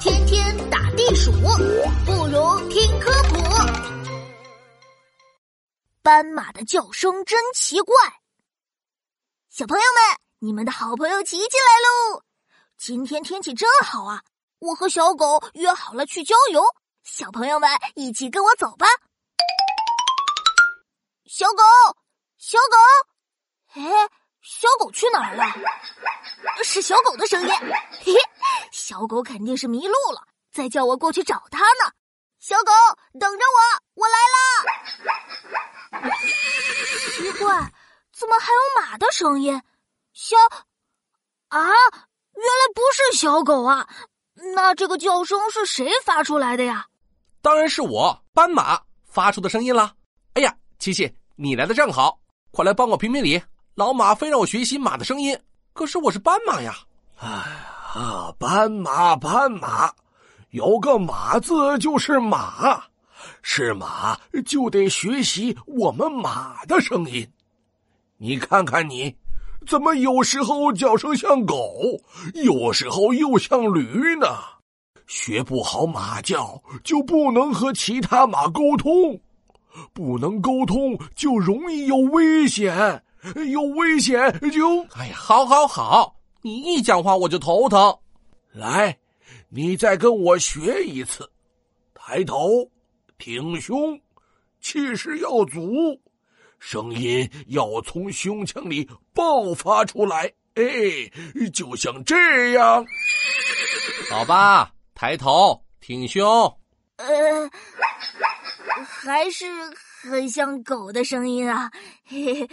天天打地鼠，不如听科普。斑马的叫声真奇怪。小朋友们，你们的好朋友琪琪来喽！今天天气真好啊！我和小狗约好了去郊游，小朋友们一起跟我走吧。小狗，小狗，哎，小狗去哪儿了？是小狗的声音。嘿嘿，小狗肯定是迷路了，在叫我过去找它呢。小狗，等着我，我来啦！奇怪，怎么还有马的声音？小啊，原来不是小狗啊！那这个叫声是谁发出来的呀？当然是我，斑马发出的声音啦！哎呀，琪琪，你来的正好，快来帮我评评理。老马非让我学习马的声音，可是我是斑马呀！哎啊，斑马，斑马，有个马字就是马，是马就得学习我们马的声音。你看看你。怎么有时候叫声像狗，有时候又像驴呢？学不好马叫，就不能和其他马沟通，不能沟通就容易有危险，有危险就……哎呀，好，好，好！你一讲话我就头疼。来，你再跟我学一次，抬头，挺胸，气势要足。声音要从胸腔里爆发出来，哎，就像这样。好吧，抬头挺胸。呃，还是很像狗的声音啊。嘿嘿，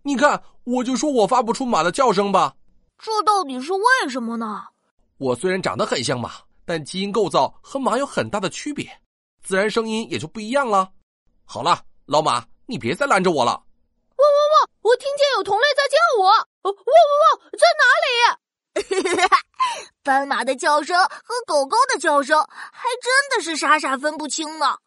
你看，我就说我发不出马的叫声吧。这到底是为什么呢？我虽然长得很像马，但基因构造和马有很大的区别，自然声音也就不一样了。好了，老马。你别再拦着我了！汪汪汪！我听见有同类在叫我！汪汪汪！在哪里？斑马的叫声和狗狗的叫声还真的是傻傻分不清呢。